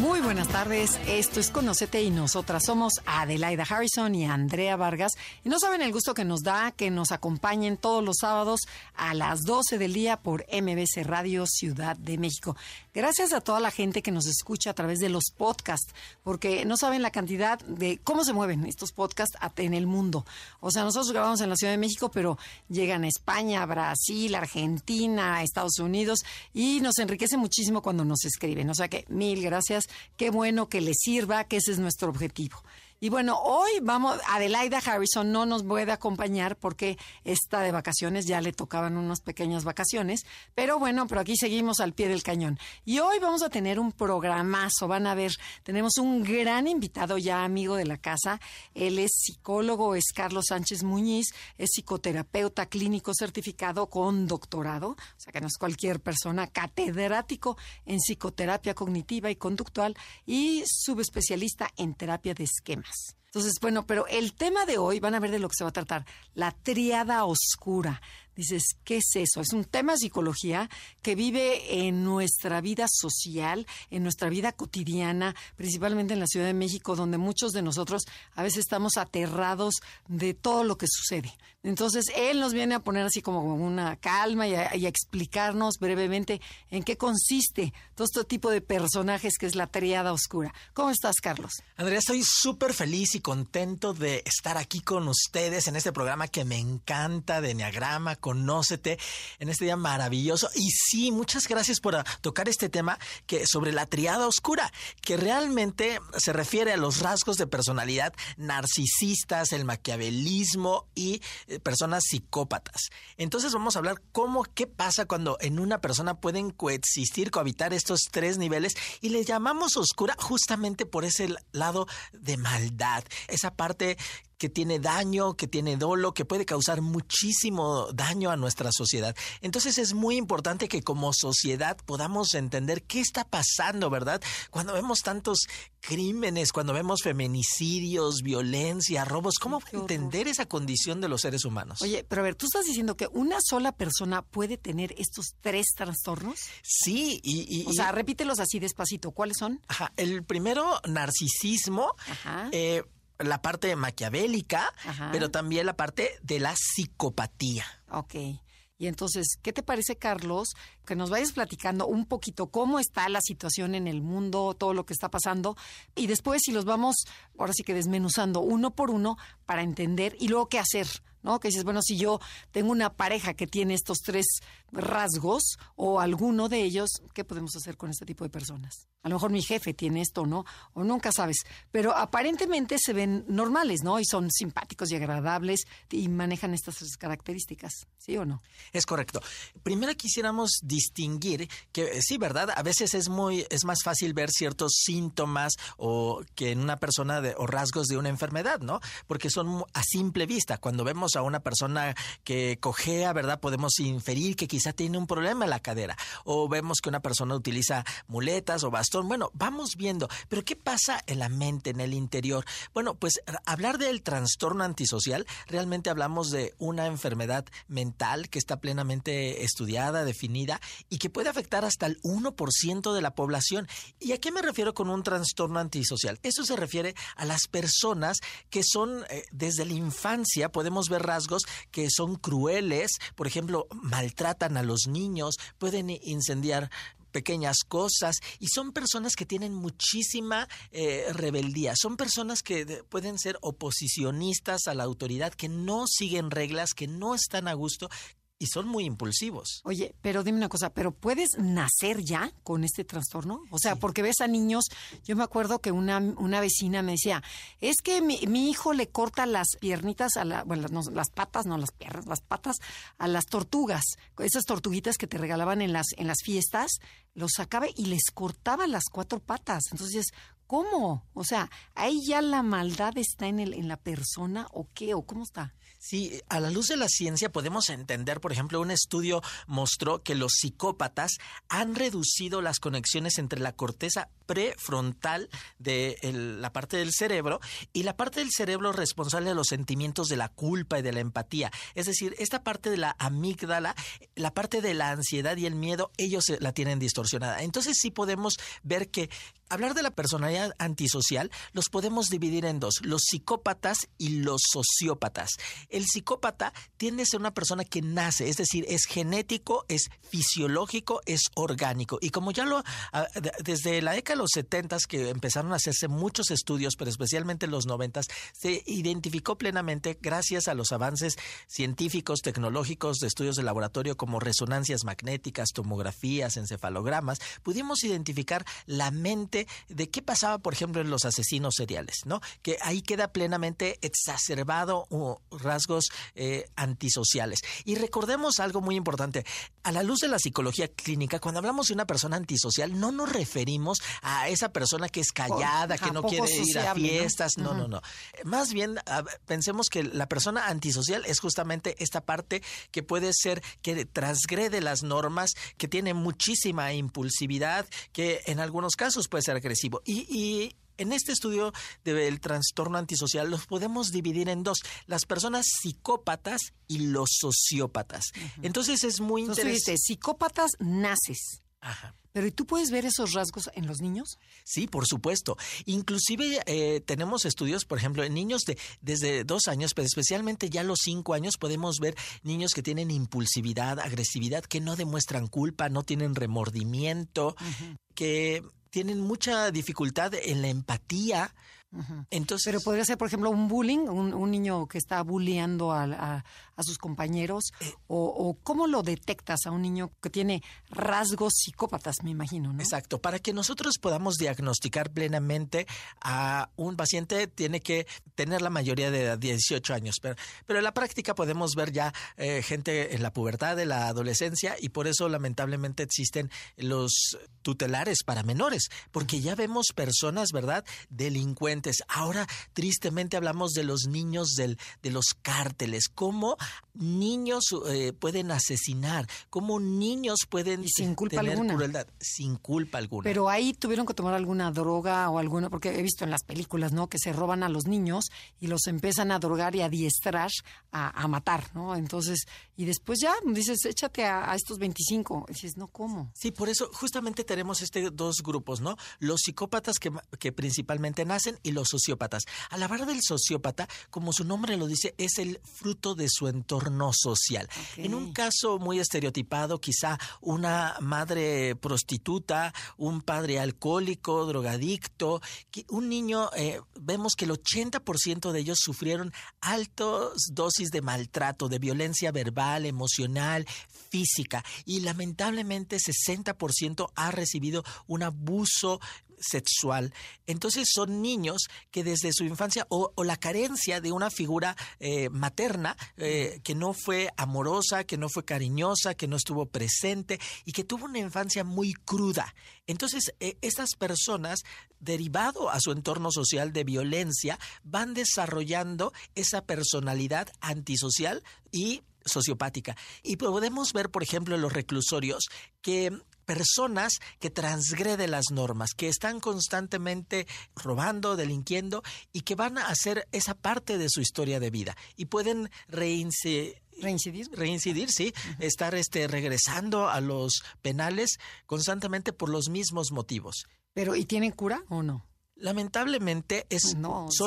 Muy buenas tardes, esto es Conocete y nosotras somos Adelaida Harrison y Andrea Vargas. Y no saben el gusto que nos da que nos acompañen todos los sábados a las 12 del día por MBC Radio Ciudad de México. Gracias a toda la gente que nos escucha a través de los podcasts, porque no saben la cantidad de cómo se mueven estos podcasts en el mundo. O sea, nosotros grabamos en la Ciudad de México, pero llegan a España, Brasil, Argentina, Estados Unidos y nos enriquece muchísimo cuando nos escriben. O sea que mil gracias Qué bueno que les sirva, que ese es nuestro objetivo. Y bueno, hoy vamos, Adelaida Harrison no nos puede acompañar porque está de vacaciones, ya le tocaban unas pequeñas vacaciones, pero bueno, pero aquí seguimos al pie del cañón. Y hoy vamos a tener un programazo, van a ver, tenemos un gran invitado ya amigo de la casa, él es psicólogo, es Carlos Sánchez Muñiz, es psicoterapeuta clínico certificado con doctorado, o sea que no es cualquier persona, catedrático en psicoterapia cognitiva y conductual y subespecialista en terapia de esquema. Entonces, bueno, pero el tema de hoy, van a ver de lo que se va a tratar, la triada oscura. Dices, ¿qué es eso? Es un tema de psicología que vive en nuestra vida social, en nuestra vida cotidiana, principalmente en la Ciudad de México, donde muchos de nosotros a veces estamos aterrados de todo lo que sucede. Entonces, él nos viene a poner así como una calma y a, explicarnos brevemente en qué consiste todo este tipo de personajes que es la triada oscura. ¿Cómo estás, Carlos? Andrea, estoy súper feliz y contento de estar aquí con ustedes en este programa que me encanta de Enneagrama conócete en este día maravilloso. Y sí, muchas gracias por tocar este tema que sobre la triada oscura, que realmente se refiere a los rasgos de personalidad narcisistas, el maquiavelismo y eh, personas psicópatas. Entonces vamos a hablar cómo, qué pasa cuando en una persona pueden coexistir, cohabitar estos tres niveles y le llamamos oscura justamente por ese lado de maldad, esa parte que tiene daño, que tiene dolo, que puede causar muchísimo daño a nuestra sociedad. Entonces es muy importante que como sociedad podamos entender qué está pasando, ¿verdad? Cuando vemos tantos crímenes, cuando vemos feminicidios, violencia, robos, ¿cómo entender esa condición de los seres humanos? Oye, pero a ver, tú estás diciendo que una sola persona puede tener estos tres trastornos? Sí, y... o sea, repítelos así despacito. ¿Cuáles son? Ajá, el primero, narcisismo. Ajá. Eh, la parte maquiavélica, pero también la parte de la psicopatía. Ok. Y entonces, ¿qué te parece, Carlos, que nos vayas platicando un poquito cómo está la situación en el mundo, todo lo que está pasando, y después si los vamos, ahora sí que desmenuzando uno por uno para entender y luego qué hacer, ¿no? Que dices, bueno, si yo tengo una pareja que tiene estos tres rasgos o alguno de ellos, ¿qué podemos hacer con este tipo de personas? A lo mejor mi jefe tiene esto, ¿no? O nunca sabes. Pero aparentemente se ven normales, ¿no? Y son simpáticos y agradables y manejan estas características, ¿sí o no? Es correcto. Primero quisiéramos distinguir que eh, sí, ¿verdad? A veces es muy es más fácil ver ciertos síntomas o que en una persona de, o rasgos de una enfermedad, ¿no? Porque son a simple vista. Cuando vemos a una persona que cojea, ¿verdad? Podemos inferir que quizá tiene un problema en la cadera. O vemos que una persona utiliza muletas o bastón. Bueno, vamos viendo. Pero ¿qué pasa en la mente, en el interior? Bueno, pues hablar del trastorno antisocial, realmente hablamos de una enfermedad mental que está plenamente estudiada, definida y que puede afectar hasta el 1% de la población. ¿Y a qué me refiero con un trastorno antisocial? Eso se refiere a las personas que son eh, desde la infancia, podemos ver rasgos que son crueles, por ejemplo, maltratan a los niños, pueden incendiar pequeñas cosas y son personas que tienen muchísima eh, rebeldía, son personas que pueden ser oposicionistas a la autoridad, que no siguen reglas, que no están a gusto, y son muy impulsivos. Oye, pero dime una cosa, ¿pero puedes nacer ya con este trastorno? O sea, porque ves a niños, yo me acuerdo que una, una vecina me decía, es que mi, mi hijo le corta las piernitas, a la, bueno, las patas, no las piernas, las patas a las tortugas, esas tortuguitas que te regalaban en las, en las fiestas, los sacaba y les cortaba las cuatro patas. Entonces, ¿cómo? O sea, ahí ya la maldad está en, el, en la persona o qué, o cómo está. Sí, a la luz de la ciencia podemos entender, por ejemplo, un estudio mostró que los psicópatas han reducido las conexiones entre la corteza prefrontal de la parte del cerebro y la parte del cerebro responsable de los sentimientos de la culpa y de la empatía. Es decir, esta parte de la amígdala, la parte de la ansiedad y el miedo, ellos la tienen distorsionada. Entonces sí podemos ver que hablar de la personalidad antisocial los podemos dividir en dos, los psicópatas y los sociópatas. El psicópata tiende a ser una persona que nace, es decir, es genético, es fisiológico, es orgánico. Y como ya lo, ah, desde la década de los 70 que empezaron a hacerse muchos estudios, pero especialmente en los 90 se identificó plenamente gracias a los avances científicos, tecnológicos, de estudios de laboratorio como resonancias magnéticas, tomografías, encefalogramas, pudimos identificar la mente de qué pasaba, por ejemplo, en los asesinos seriales, ¿no? Que ahí queda plenamente exacerbado rasgos eh, antisociales. Y recordemos algo muy importante. A la luz de la psicología clínica, cuando hablamos de una persona antisocial, no nos referimos a esa persona que es callada, que no quiere ir a fiestas. No, no, no. Más bien, pensemos que la persona antisocial es justamente esta parte que puede ser que transgrede las normas, que tiene muchísima impulsividad, que en algunos casos puede agresivo. Y, en este estudio del trastorno antisocial los podemos dividir en dos, las personas psicópatas y los sociópatas. Entonces es muy interesante. psicópatas naces. Ajá. Pero ¿y tú puedes ver esos rasgos en los niños? Sí, por supuesto. Inclusive eh, tenemos estudios, por ejemplo, en niños de desde dos años, pero especialmente ya los cinco años, podemos ver niños que tienen impulsividad, agresividad, que no demuestran culpa, no tienen remordimiento, que tienen mucha dificultad en la empatía. Entonces, Pero podría ser, por ejemplo, un bullying, un, niño que está bulleando a, a sus compañeros? Eh, o, cómo lo detectas a un niño que tiene rasgos psicópatas, me imagino? ¿no? Exacto. Para que nosotros podamos diagnosticar plenamente a un paciente, tiene que tener la mayoría de 18 años. Pero, pero en la práctica podemos ver ya eh, gente en la pubertad, de la adolescencia, y por eso lamentablemente existen los tutelares para menores, porque ya vemos personas, ¿verdad?, delincuentes. Ahora, tristemente, hablamos de los niños del, de los cárteles, cómo niños eh, pueden asesinar, cómo niños pueden sin culpa alguna. crueldad sin culpa alguna. Pero ahí tuvieron que tomar alguna droga o alguna, porque he visto en las películas, ¿no? Que se roban a los niños y los empiezan a drogar y a diestrar a, matar, ¿no? Entonces, y después ya dices, échate a, estos 25. Y dices, no, ¿cómo? Sí, por eso justamente tenemos este dos grupos, ¿no? Los psicópatas que, que principalmente nacen y los sociópatas. A la hora del sociópata, como su nombre lo dice, es el fruto de su entorno social. En un caso muy estereotipado, quizá una madre prostituta, un padre alcohólico, drogadicto, un niño, eh, vemos que el 80% de ellos sufrieron altas dosis de maltrato, de violencia verbal, emocional, física y lamentablemente 60% ha recibido un abuso sexual. Entonces son niños que desde su infancia o, la carencia de una figura eh, materna eh, que no fue amorosa, que no fue cariñosa, que no estuvo presente y que tuvo una infancia muy cruda. Entonces eh, estas personas, derivado a su entorno social de violencia, van desarrollando esa personalidad antisocial y sociopática. Y podemos ver, por ejemplo, en los reclusorios que personas que transgreden las normas, que están constantemente robando, delinquiendo y que van a hacer esa parte de su historia de vida y pueden reincidir reincidir. reincidir sí estar este regresando a los penales constantemente por los mismos motivos. Pero y tienen cura o no Lamentablemente es,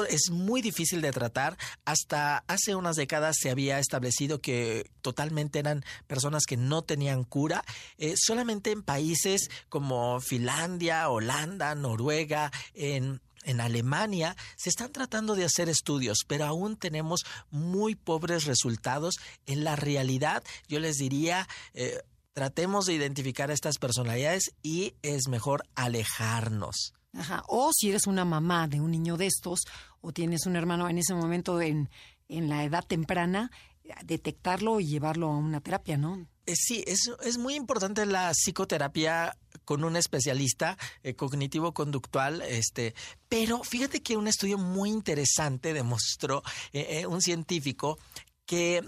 es muy difícil de tratar. Hasta hace unas décadas se había establecido que totalmente eran personas que no tenían cura. Eh, solamente en países como Finlandia, Holanda, Noruega, en en Alemania se están tratando de hacer estudios, pero aún tenemos muy pobres resultados. En la realidad, yo les diría, eh, tratemos de identificar a estas personalidades y es mejor alejarnos. Ajá. O si eres una mamá de un niño de estos o tienes un hermano en ese momento en, en la edad temprana, detectarlo y llevarlo a una terapia, ¿no? Eh, sí, es, es muy importante la psicoterapia con un especialista eh, cognitivo-conductual, este, pero fíjate que un estudio muy interesante demostró, eh, un científico, que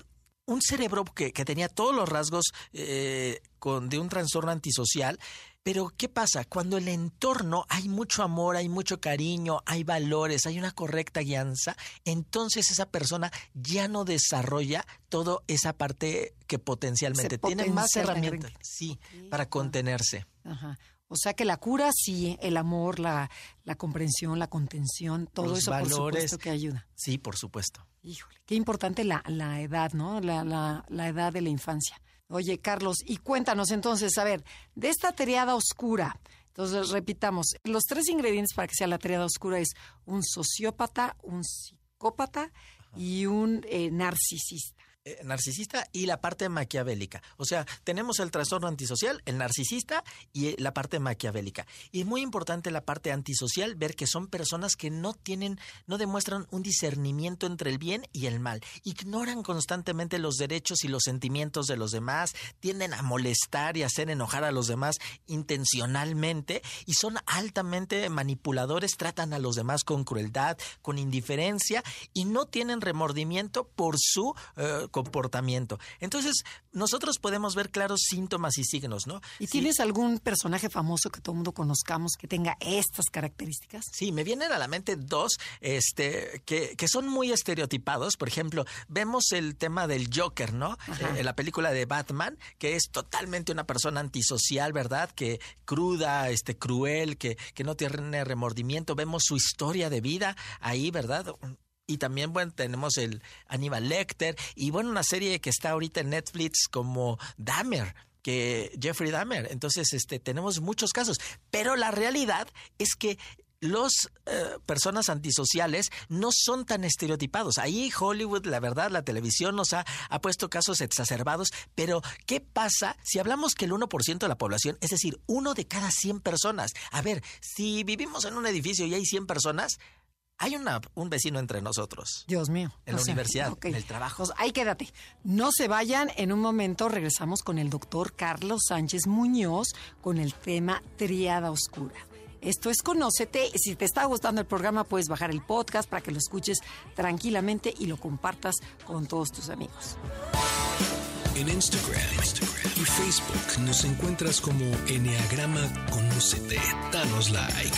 un cerebro que, tenía todos los rasgos eh, con, de un trastorno antisocial, pero ¿qué pasa? Cuando el entorno hay mucho amor, hay mucho cariño, hay valores, hay una correcta guianza, entonces esa persona ya no desarrolla toda esa parte que potencialmente tiene más herramientas, sí, para contenerse. Ajá. O sea que la cura sí, el amor, la, la comprensión, la contención, todo eso por supuesto que ayuda. Sí, por supuesto. Híjole, qué importante la, la edad, ¿no? La, la, la edad de la infancia. Oye, Carlos, y cuéntanos entonces, a ver, de esta triada oscura, entonces repitamos, los tres ingredientes para que sea la triada oscura es un sociópata, un psicópata y un eh, narcisista. Eh, narcisista y la parte maquiavélica. O sea, tenemos el trastorno antisocial, el narcisista y eh, la parte maquiavélica. Y es muy importante la parte antisocial ver que son personas que no tienen, no demuestran un discernimiento entre el bien y el mal. Ignoran constantemente los derechos y los sentimientos de los demás, tienden a molestar y hacer enojar a los demás intencionalmente y son altamente manipuladores, tratan a los demás con crueldad, con indiferencia y no tienen remordimiento por su eh, comportamiento. Entonces, nosotros podemos ver claros síntomas y signos, ¿no? ¿Y tienes algún personaje famoso que todo el mundo conozcamos que tenga estas características? Sí, me vienen a la mente dos este, que, que son muy estereotipados. Por ejemplo, vemos el tema del Joker, ¿no? Eh, en la película de Batman, que es totalmente una persona antisocial, ¿verdad? Que cruda, este, cruel, que, que no tiene remordimiento. Vemos su historia de vida ahí, ¿verdad? Y también, bueno, tenemos el Aníbal Lecter y, bueno, una serie que está ahorita en Netflix como Dahmer que Jeffrey Dahmer. Entonces, este, tenemos muchos casos. Pero la realidad es que los eh, personas antisociales no son tan estereotipados. Ahí Hollywood, la verdad, la televisión nos ha, ha puesto casos exacerbados, pero ¿qué pasa si hablamos que el 1% de la población, es decir, uno de cada 100 personas? A ver, si vivimos en un edificio y hay 100 personas, hay una, un vecino entre nosotros. Dios mío. En la universidad, en el trabajo. ahí quédate. No se vayan. En un momento regresamos con el doctor Carlos Sánchez Muñoz con el tema Triada Oscura. Esto es Conócete. Si te está gustando el programa, puedes bajar el podcast para que lo escuches tranquilamente y lo compartas con todos tus amigos. En Instagram, y Facebook nos encuentras como Enneagrama Conócete. Danos like.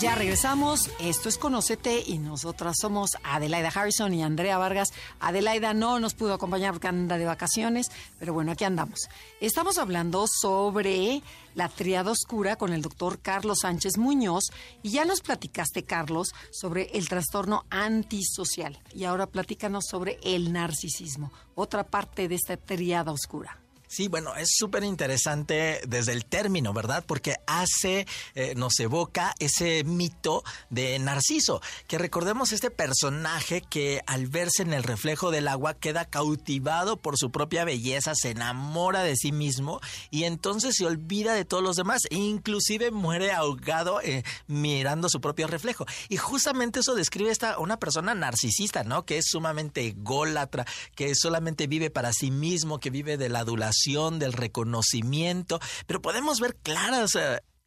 Ya regresamos. Esto es Conocete y nosotras somos Adelaida Harrison y Andrea Vargas. Adelaida no nos pudo acompañar porque anda de vacaciones, pero bueno, aquí andamos. Estamos hablando sobre la triada oscura con el doctor Carlos Sánchez Muñoz y ya nos platicaste, Carlos, sobre el trastorno antisocial. Y ahora platícanos sobre el narcisismo, otra parte de esta triada oscura. Sí, bueno, es súper interesante desde el término, ¿verdad? Porque hace, eh, nos evoca ese mito de Narciso, que recordemos este personaje que al verse en el reflejo del agua queda cautivado por su propia belleza, se enamora de sí mismo y entonces se olvida de todos los demás e inclusive muere ahogado eh, mirando su propio reflejo. Y justamente eso describe esta una persona narcisista, ¿no? Que es sumamente ególatra, que solamente vive para sí mismo, que vive de la adulación del reconocimiento, pero podemos ver claras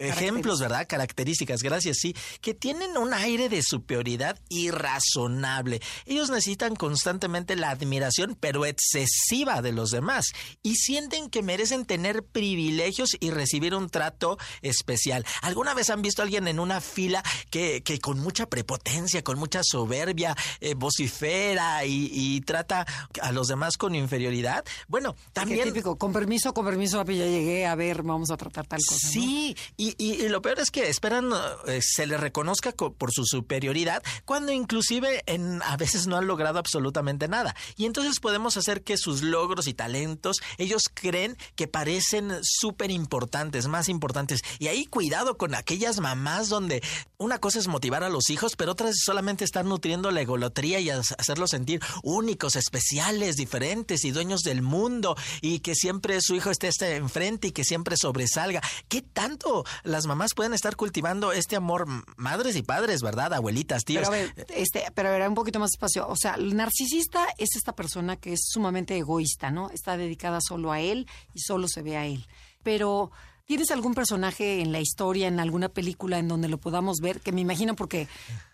ejemplos, ¿verdad? Características, gracias, sí, que tienen un aire de superioridad irrazonable. Ellos necesitan constantemente la admiración, pero excesiva de los demás, y sienten que merecen tener privilegios y recibir un trato especial. ¿Alguna vez han visto a alguien en una fila que, que con mucha prepotencia, con mucha soberbia, eh, vocifera y, trata a los demás con inferioridad? Bueno, también... típico, con permiso, con permiso, ya llegué a ver, vamos a tratar tal cosa. Sí, y y, lo peor es que esperan eh, se les reconozca por su superioridad cuando inclusive en, a veces no han logrado absolutamente nada. Y entonces podemos hacer que sus logros y talentos, ellos creen que parecen súper importantes, más importantes. Y ahí cuidado con aquellas mamás donde una cosa es motivar a los hijos, pero otra es solamente estar nutriendo la egolotría y hacerlos sentir únicos, especiales, diferentes y dueños del mundo y que siempre su hijo esté, esté enfrente y que siempre sobresalga. ¿Qué tanto las mamás pueden estar cultivando este amor, madres y padres, ¿verdad? Abuelitas, tíos. Pero a ver, este, pero a ver, un poquito más espacio. O sea, el narcisista es esta persona que es sumamente egoísta, ¿no? Está dedicada solo a él y solo se ve a él. Pero ¿Tienes algún personaje en la historia, en alguna película en donde lo podamos ver? Que me imagino porque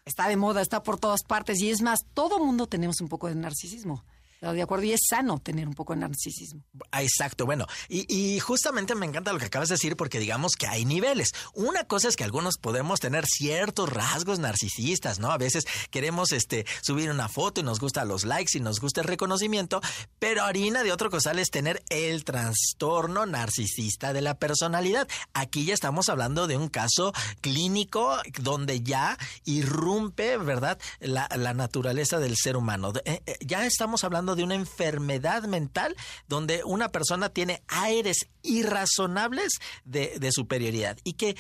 está de moda, está por todas partes y es más, todo mundo tenemos un poco de narcisismo. De acuerdo, y es sano tener un poco de narcisismo. Ah, exacto, bueno, y, justamente me encanta lo que acabas de decir porque digamos que hay niveles. Una cosa es que algunos podemos tener ciertos rasgos narcisistas, ¿no? A veces queremos este, subir una foto y nos gusta los likes y nos gusta el reconocimiento, pero harina de otro costal es tener el trastorno narcisista de la personalidad. Aquí ya estamos hablando de un caso clínico donde ya irrumpe, ¿verdad?, la, naturaleza del ser humano. Eh, eh, ya estamos hablando de una enfermedad mental donde una persona tiene aires irrazonables de, superioridad y que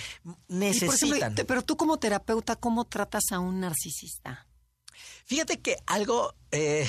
necesitan. pero tú como terapeuta, ¿cómo tratas a un narcisista? Fíjate que algo eh,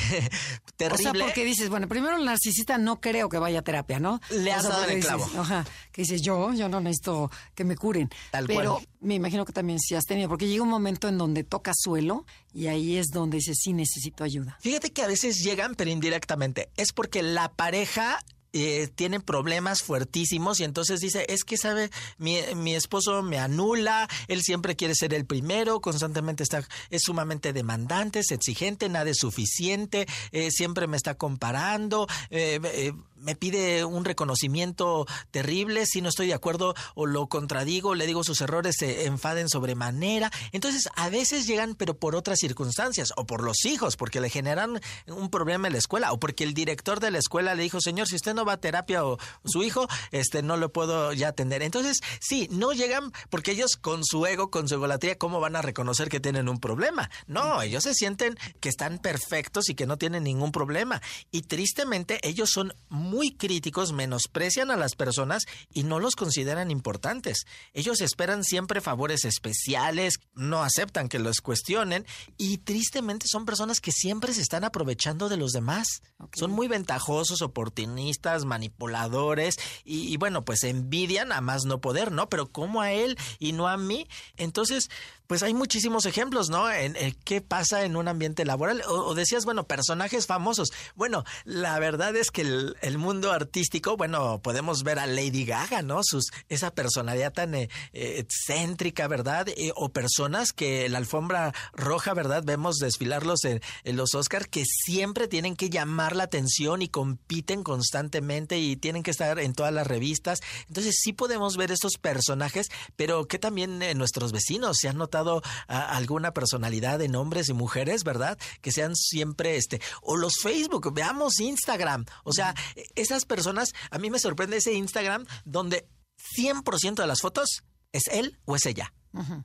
terrible. O sea, porque dices, bueno, primero el narcisista no creo que vaya a terapia, ¿no? Le has dado el clavo. Ajá, que dices, yo, yo no necesito que me curen. Tal Pero me imagino que también sí has tenido, porque llega un momento en donde toca suelo y ahí es donde dices, sí necesito ayuda. Fíjate que a veces llegan, pero indirectamente. Es porque la pareja eh, tienen problemas fuertísimos y entonces dice, es que sabe, mi, mi, esposo me anula, él siempre quiere ser el primero, constantemente está, es sumamente demandante, es exigente, nada es suficiente, eh, siempre me está comparando, eh, me pide un reconocimiento terrible, si no estoy de acuerdo o lo contradigo, le digo sus errores, se enfaden sobremanera. Entonces, a veces llegan, pero por otras circunstancias, o por los hijos, porque le generan un problema en la escuela, o porque el director de la escuela le dijo, señor, si usted no va a terapia o su hijo, este, no lo puedo ya atender. Entonces, sí, no llegan porque ellos con su ego, con su egolatría, ¿cómo van a reconocer que tienen un problema? No, ellos se sienten que están perfectos y que no tienen ningún problema. Y tristemente, ellos son muy críticos, menosprecian a las personas y no los consideran importantes. Ellos esperan siempre favores especiales, no aceptan que los cuestionen y tristemente son personas que siempre se están aprovechando de los demás. Son muy ventajosos, oportunistas, manipuladores y, bueno, pues envidian a más no poder, ¿no? Pero como a él y no a mí. Entonces, pues hay muchísimos ejemplos, ¿no? En, qué pasa en un ambiente laboral. O, decías, bueno, personajes famosos. Bueno, la verdad es que el, mundo artístico, bueno, podemos ver a Lady Gaga, ¿no? Sus, esa personalidad tan eh, excéntrica, ¿verdad? Eh, o personas que la alfombra roja, ¿verdad? Vemos desfilarlos en, en los Oscars que siempre tienen que llamar la atención y compiten constantemente y tienen que estar en todas las revistas. Entonces sí podemos ver estos personajes, pero que también eh, nuestros vecinos se han notado alguna personalidad en hombres y mujeres, ¿verdad? Que sean siempre este, o los Facebook, veamos Instagram. O sea, esas personas, a mí me sorprende ese Instagram donde 100% de las fotos es él o es ella.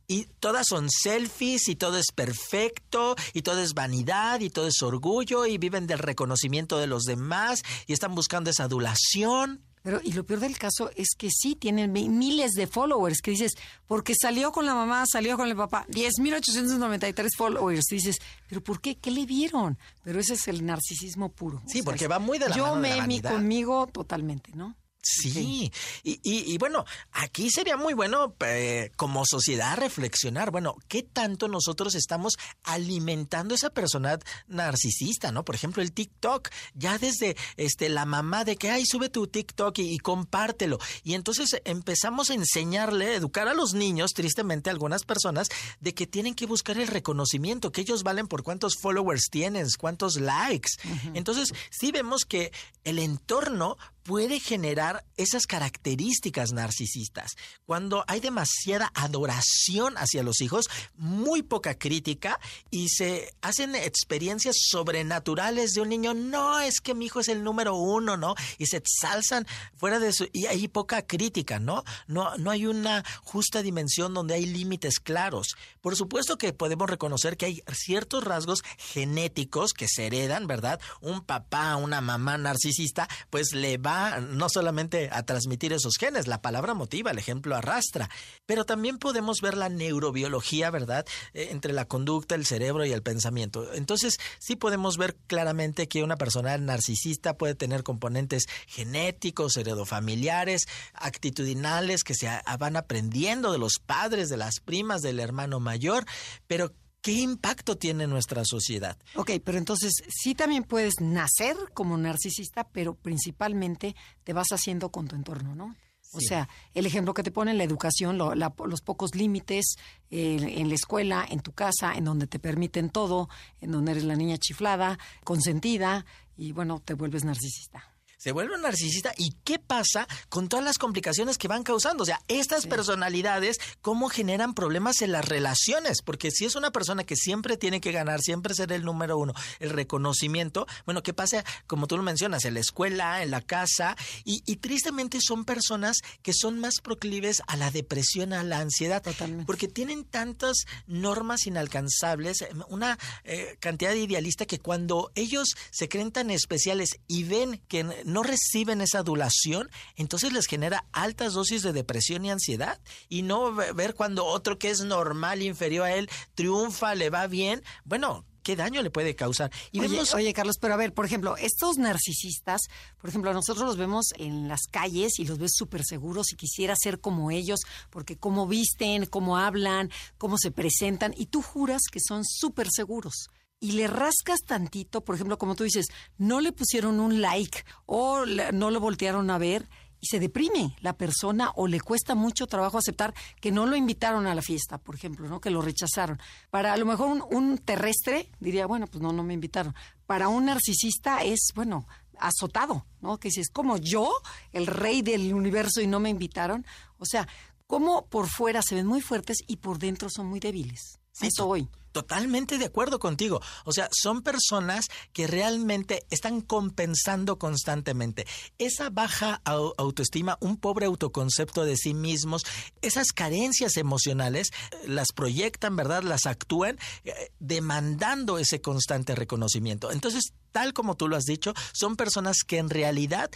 Y todas son selfies y todo es perfecto y todo es vanidad y todo es orgullo y viven del reconocimiento de los demás y están buscando esa adulación. Pero, y lo peor del caso es que sí tienen miles de followers, que dices, porque salió con la mamá, salió con el papá, 10.893 followers. Dices, ¿pero por qué? ¿Qué le vieron? Pero ese es el narcisismo puro. Sí, porque va muy de la yo mano de me conmigo totalmente, ¿no? Sí, y, y, bueno, aquí sería muy bueno eh, como sociedad reflexionar, bueno, ¿qué tanto nosotros estamos alimentando esa persona narcisista, ¿no? Por ejemplo, el TikTok, ya desde este, la mamá de que, ay, sube tu TikTok y, compártelo. Y entonces empezamos a enseñarle, educar a los niños, tristemente algunas personas, de que tienen que buscar el reconocimiento, que ellos valen por cuántos followers tienes, cuántos likes. Entonces, sí vemos que el entorno puede generar esas características narcisistas. Cuando hay demasiada adoración hacia los hijos, muy poca crítica y se hacen experiencias sobrenaturales de un niño, no es que mi hijo es el número uno, ¿no? Y se exalzan fuera de eso y hay poca crítica, ¿no? No, no hay una justa dimensión donde hay límites claros. Por supuesto que podemos reconocer que hay ciertos rasgos genéticos que se heredan, ¿verdad? Un papá, una mamá narcisista, pues le va no solamente a transmitir esos genes, la palabra motiva, el ejemplo arrastra, pero también podemos ver la neurobiología, ¿verdad? Eh, entre la conducta, el cerebro y el pensamiento. Entonces, sí podemos ver claramente que una persona narcisista puede tener componentes genéticos, heredofamiliares, actitudinales que se van aprendiendo de los padres, de las primas, del hermano mayor, pero ¿Qué impacto tiene nuestra sociedad? Ok, pero entonces sí también puedes nacer como narcisista, pero principalmente te vas haciendo con tu entorno, ¿no? O sea, el ejemplo que te pone la educación, los pocos límites en la escuela, en tu casa, en donde te permiten todo, en donde eres la niña chiflada, consentida, y bueno, te vuelves narcisista se vuelve un narcisista y qué pasa con todas las complicaciones que van causando. O sea, estas personalidades, cómo generan problemas en las relaciones, porque si es una persona que siempre tiene que ganar, siempre ser el número uno, el reconocimiento, bueno, ¿qué pasa? Como tú lo mencionas, en la escuela, en la casa, y, tristemente son personas que son más proclives a la depresión, a la ansiedad, Totalmente. porque tienen tantas normas inalcanzables, una eh, cantidad de idealista que cuando ellos se creen tan especiales y ven que no reciben esa adulación, entonces les genera altas dosis de depresión y ansiedad. Y no ver cuando otro que es normal, inferior a él, triunfa, le va bien. Bueno, qué daño le puede causar. Y oye, oye, Carlos, pero a ver, por ejemplo, estos narcisistas, por ejemplo, nosotros los vemos en las calles y los ves súper seguros y quisiera ser como ellos, porque cómo visten, cómo hablan, cómo se presentan, y tú juras que son súper seguros y le rascas tantito, por ejemplo, como tú dices, no le pusieron un like o no lo voltearon a ver y se deprime la persona o le cuesta mucho trabajo aceptar que no lo invitaron a la fiesta, por ejemplo, ¿no? que lo rechazaron. Para a lo mejor un, un terrestre diría, bueno, pues no, no me invitaron. Para un narcisista es, bueno, azotado, ¿no? Que si es como yo, el rey del universo y no me invitaron. O sea, como por fuera se ven muy fuertes y por dentro son muy débiles. Sí, hoy. Totalmente de acuerdo contigo. O sea, son personas que realmente están compensando constantemente. Esa baja autoestima, un pobre autoconcepto de sí mismos, esas carencias emocionales, eh, las proyectan, ¿verdad? Las actúan eh, demandando ese constante reconocimiento. Entonces, tal como tú lo has dicho, son personas que en realidad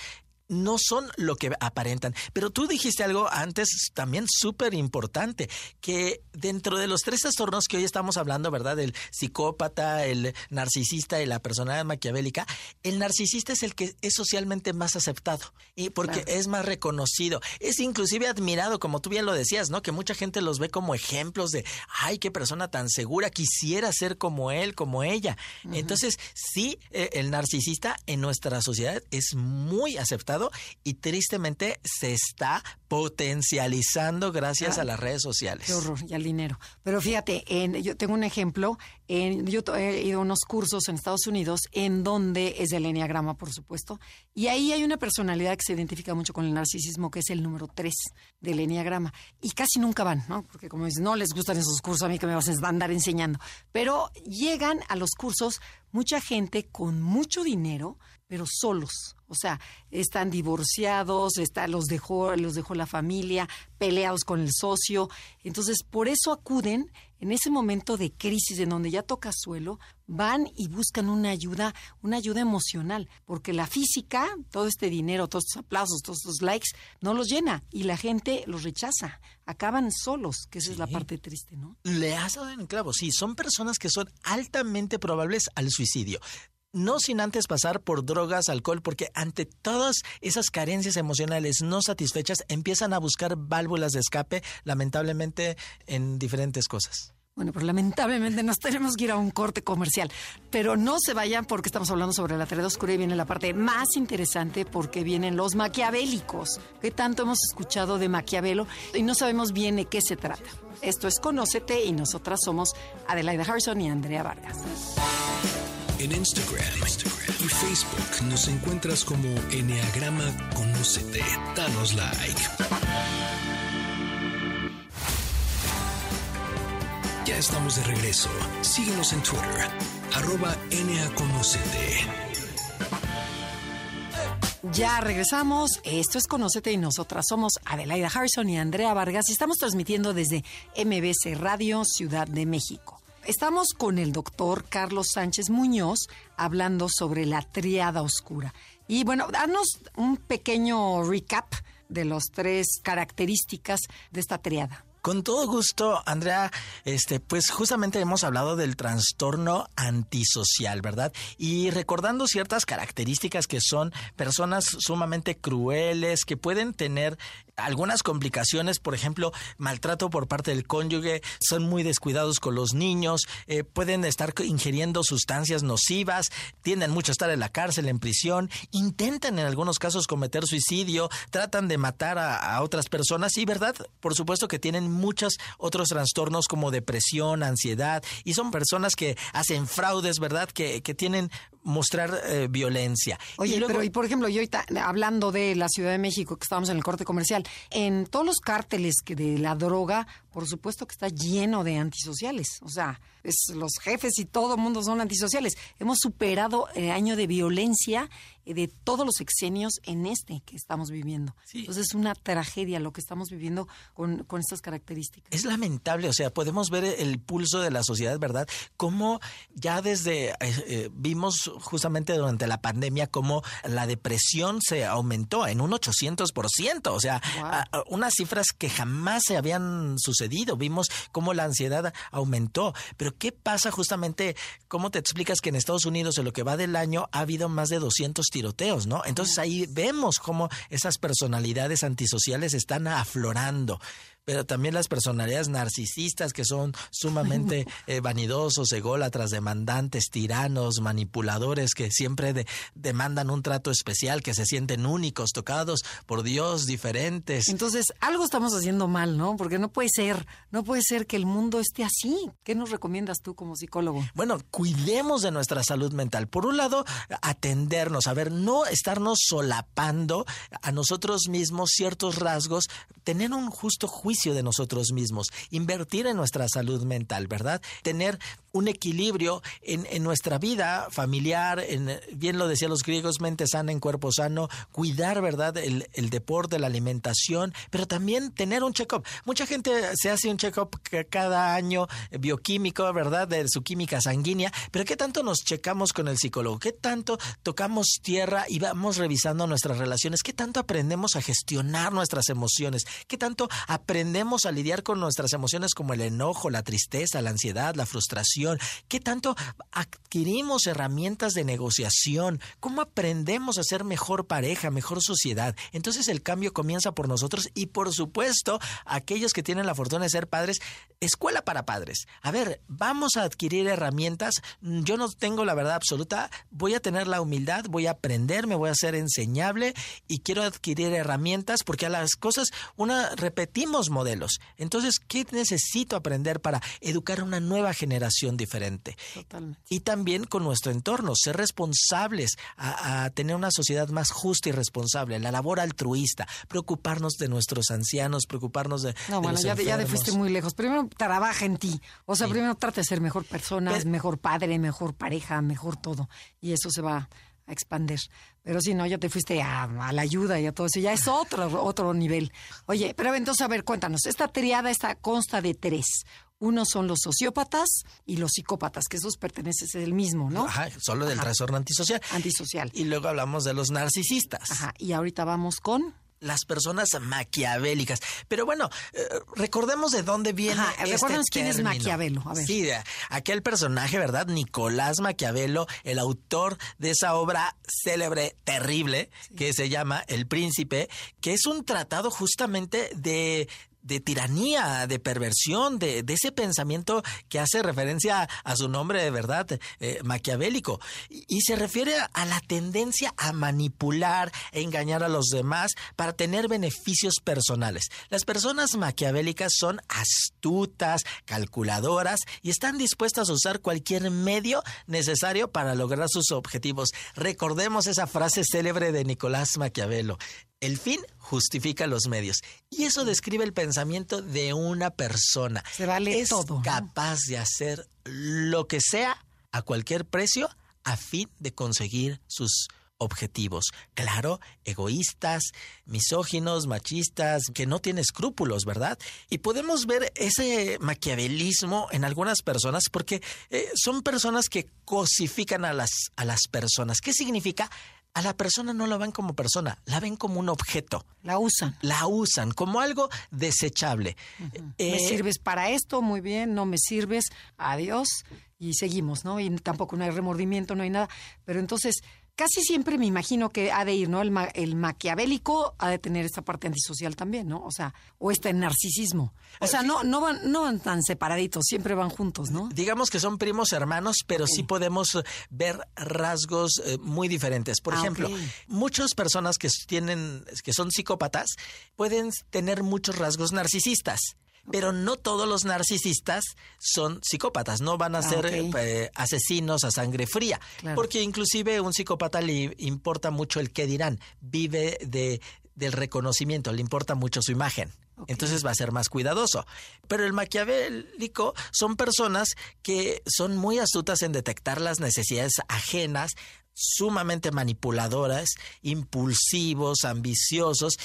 no son lo que aparentan. Pero tú dijiste algo antes también súper importante, que dentro de los tres trastornos que hoy estamos hablando, ¿verdad? El psicópata, el narcisista y la personalidad maquiavélica, el narcisista es el que es socialmente más aceptado y porque es más reconocido, es inclusive admirado, como tú bien lo decías, ¿no? Que mucha gente los ve como ejemplos de, ay, qué persona tan segura, quisiera ser como él, como ella. Entonces, sí, eh, el narcisista en nuestra sociedad es muy aceptado y tristemente se está potencializando gracias a las redes sociales. Qué horror, y al dinero. Pero fíjate, en, yo tengo un ejemplo, en, yo he ido a unos cursos en Estados Unidos en donde es del Enneagrama, por supuesto, y ahí hay una personalidad que se identifica mucho con el narcisismo, que es el número 3 del Enneagrama, y casi nunca van, ¿no? Porque como dices, no les gustan esos cursos, a mí que me vas a andar enseñando, pero llegan a los cursos mucha gente con mucho dinero, pero solos. O sea, están divorciados, está, los, dejó, los dejó la familia, peleados con el socio. Entonces, por eso acuden en ese momento de crisis en donde ya toca suelo, van y buscan una ayuda, una ayuda emocional, porque la física, todo este dinero, todos estos aplausos, todos estos likes, no los llena y la gente los rechaza. Acaban solos, que esa es la parte triste, ¿no? Le has dado en clavo, sí, son personas que son altamente probables al suicidio no sin antes pasar por drogas, alcohol, porque ante todas esas carencias emocionales no satisfechas empiezan a buscar válvulas de escape, lamentablemente, en diferentes cosas. Bueno, pues lamentablemente nos tenemos que ir a un corte comercial, pero no se vayan porque estamos hablando sobre la tarea oscura y viene la parte más interesante porque vienen los maquiavélicos, que tanto hemos escuchado de Maquiavelo y no sabemos bien de qué se trata. Esto es Conócete y nosotras somos Adelaida Harrison y Andrea Vargas. En Instagram, y Facebook nos encuentras como Enneagrama Conócete. Danos like. Ya estamos de regreso. Síguenos en Twitter, arroba Conocete. Ya regresamos. Esto es Conócete y nosotras somos Adelaida Harrison y Andrea Vargas y estamos transmitiendo desde MBC Radio Ciudad de México. Estamos con el doctor Carlos Sánchez Muñoz hablando sobre la triada oscura. Y bueno, danos un pequeño recap de las tres características de esta triada. Con todo gusto, Andrea, este, pues justamente hemos hablado del trastorno antisocial, ¿verdad? Y recordando ciertas características que son personas sumamente crueles, que pueden tener algunas complicaciones, por ejemplo, maltrato por parte del cónyuge, son muy descuidados con los niños, eh, pueden estar ingiriendo sustancias nocivas, tienden mucho a estar en la cárcel, en prisión, intentan en algunos casos cometer suicidio, tratan de matar a, otras personas y, ¿verdad? Por supuesto que tienen muchos otros trastornos como depresión, ansiedad y son personas que hacen fraudes, ¿verdad? Que, que tienen mostrar eh, violencia. Oye, pero y por ejemplo, yo ahorita hablando de la Ciudad de México, que estábamos en el corte comercial, en todos los cárteles que de la droga, por supuesto que está lleno de antisociales. O sea, es, los jefes y todo el mundo son antisociales. Hemos superado el año de violencia eh, de todos los exenios en este que estamos viviendo. Entonces es una tragedia lo que estamos viviendo con, con estas características. Es lamentable, o sea, podemos ver el pulso de la sociedad, ¿verdad? Cómo ya desde eh, vimos justamente durante la pandemia cómo la depresión se aumentó en un 800%, o sea, unas cifras que jamás se habían sucedido. Vimos cómo la ansiedad aumentó. Pero ¿qué pasa justamente? ¿Cómo te explicas que en Estados Unidos en lo que va del año ha habido más de 200 tiroteos, ¿no? Entonces ahí vemos cómo esas personalidades antisociales están aflorando pero también las personalidades narcisistas que son sumamente eh, vanidosos, ególatras, demandantes, tiranos, manipuladores que siempre demandan un trato especial, que se sienten únicos, tocados por Dios, diferentes. Entonces, algo estamos haciendo mal, ¿no? Porque no puede ser, no puede ser que el mundo esté así. ¿Qué nos recomiendas tú como psicólogo? Bueno, cuidemos de nuestra salud mental. Por un lado, atendernos, a ver, no estarnos solapando a nosotros mismos ciertos rasgos, tener un justo juicio de nosotros mismos, invertir en nuestra salud mental, ¿verdad? Tener un equilibrio en, en, nuestra vida familiar, en, bien lo decían los griegos, mente sana en cuerpo sano, cuidar, ¿verdad? El, el deporte, la alimentación, pero también tener un check-up. Mucha gente se hace un check-up cada año bioquímico, ¿verdad? De su química sanguínea, pero ¿qué tanto nos checamos con el psicólogo? ¿Qué tanto tocamos tierra y vamos revisando nuestras relaciones? ¿Qué tanto aprendemos a gestionar nuestras emociones? ¿Qué tanto aprendemos a lidiar con nuestras emociones como el enojo, la tristeza, la ansiedad, la frustración? ¿Qué tanto adquirimos herramientas de negociación? ¿Cómo aprendemos a ser mejor pareja, mejor sociedad? Entonces el cambio comienza por nosotros y por supuesto aquellos que tienen la fortuna de ser padres, escuela para padres. A ver, vamos a adquirir herramientas. Yo no tengo la verdad absoluta, voy a tener la humildad, voy a aprender, me voy a ser enseñable y quiero adquirir herramientas porque a las cosas una repetimos modelos. Entonces, ¿qué necesito aprender para educar a una nueva generación? diferente. Y también con nuestro entorno, ser responsables a, tener una sociedad más justa y responsable, la labor altruista, preocuparnos de nuestros ancianos, preocuparnos de... No, bueno, ya, ya fuiste muy lejos. Primero trabaja en ti. O sea, primero trata de ser mejor persona, mejor padre, mejor pareja, mejor todo. Y eso se va a expandir. Pero si no, ya te fuiste a, a, la ayuda y a todo eso. Ya es otro, otro nivel. Oye, pero entonces, a ver, cuéntanos. Esta triada esta consta de tres. Uno son los sociópatas y los psicópatas, que esos pertenecen al mismo, ¿no? Ajá, solo del trastorno antisocial. Antisocial. Y luego hablamos de los narcisistas. Ajá, y ahorita vamos con las personas maquiavélicas. Pero bueno, eh, recordemos de dónde viene. Ajá, este quién es Maquiavelo. A ver. Sí, aquel personaje, ¿verdad? Nicolás Maquiavelo, el autor de esa obra célebre, terrible, que se llama El Príncipe, que es un tratado justamente de, de tiranía, de perversión, de, ese pensamiento que hace referencia a su nombre de verdad, eh, maquiavélico. Y, se refiere a la tendencia a manipular, e engañar a los demás para tener beneficios personales. Las personas maquiavélicas son astutas, calculadoras y están dispuestas a usar cualquier medio necesario para lograr sus objetivos. Recordemos esa frase célebre de Nicolás Maquiavelo. El fin justifica los medios. Y eso describe el pensamiento de una persona. Se vale es todo. capaz de hacer lo que sea a cualquier precio a fin de conseguir sus objetivos. Claro, egoístas, misóginos, machistas, que no tienen escrúpulos, ¿verdad? Y podemos ver ese maquiavelismo en algunas personas porque eh, son personas que cosifican a las, a las personas. ¿Qué significa? A la persona no la ven como persona, la ven como un objeto. La usan. La usan como algo desechable. me eh, sirves para esto, muy bien, no me sirves, adiós, y seguimos, ¿no? Y tampoco no hay remordimiento, no hay nada. Pero entonces, casi siempre me imagino que ha de ir, ¿no? El, el, maquiavélico ha de tener esta parte antisocial también, ¿no? O sea, o este narcisismo. O sea, no, no, van, no van tan separaditos, siempre van juntos, ¿no? Digamos que son primos hermanos, pero sí, podemos ver rasgos eh, muy diferentes. Por ah, ejemplo, muchas personas que tienen, que son psicópatas, pueden tener muchos rasgos narcisistas pero no todos los narcisistas son psicópatas, no van a ah, ser eh, asesinos a sangre fría, porque inclusive un psicópata le importa mucho el qué dirán, vive de del reconocimiento, le importa mucho su imagen. Entonces va a ser más cuidadoso. Pero el maquiavélico son personas que son muy astutas en detectar las necesidades ajenas, sumamente manipuladoras, impulsivos, ambiciosos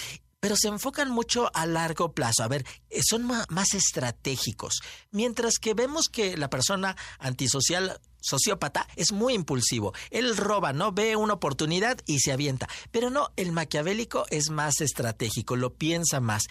pero se enfocan mucho a largo plazo. A ver, eh, son más estratégicos. Mientras que vemos que la persona antisocial sociópata es muy impulsivo. Él roba, ¿no? Ve una oportunidad y se avienta. Pero no, el maquiavélico es más estratégico, lo piensa más.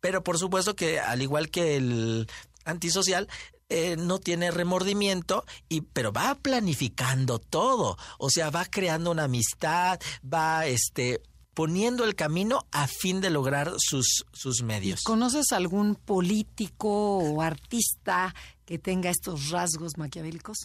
Pero por supuesto que al igual que el antisocial, eh, no tiene remordimiento, y, pero va planificando todo. O sea, va creando una amistad, va este, poniendo el camino a fin de lograr sus, sus medios. ¿Conoces algún político o artista que tenga estos rasgos maquiavélicos?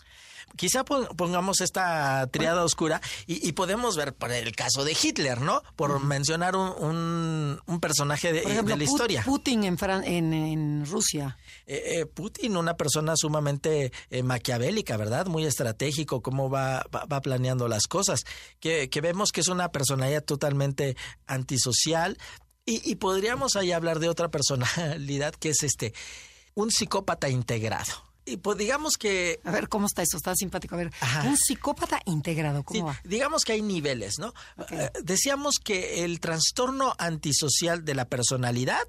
Quizá pongamos esta triada oscura y, podemos ver por el caso de Hitler, ¿no? Por mencionar un, un, personaje de, la historia. Putin en, en, en Rusia. Eh, eh, Putin, una persona sumamente eh, maquiavélica, ¿verdad? Muy estratégico, cómo va, va, planeando las cosas. Que, que vemos que es una personalidad totalmente antisocial. Y, y podríamos ahí hablar de otra personalidad que es este un psicópata integrado. Y pues digamos que... A ver, ¿cómo está eso? Está simpático. A ver, un psicópata integrado, ¿cómo va? Digamos que hay niveles, ¿no? Eh, decíamos que el trastorno antisocial de la personalidad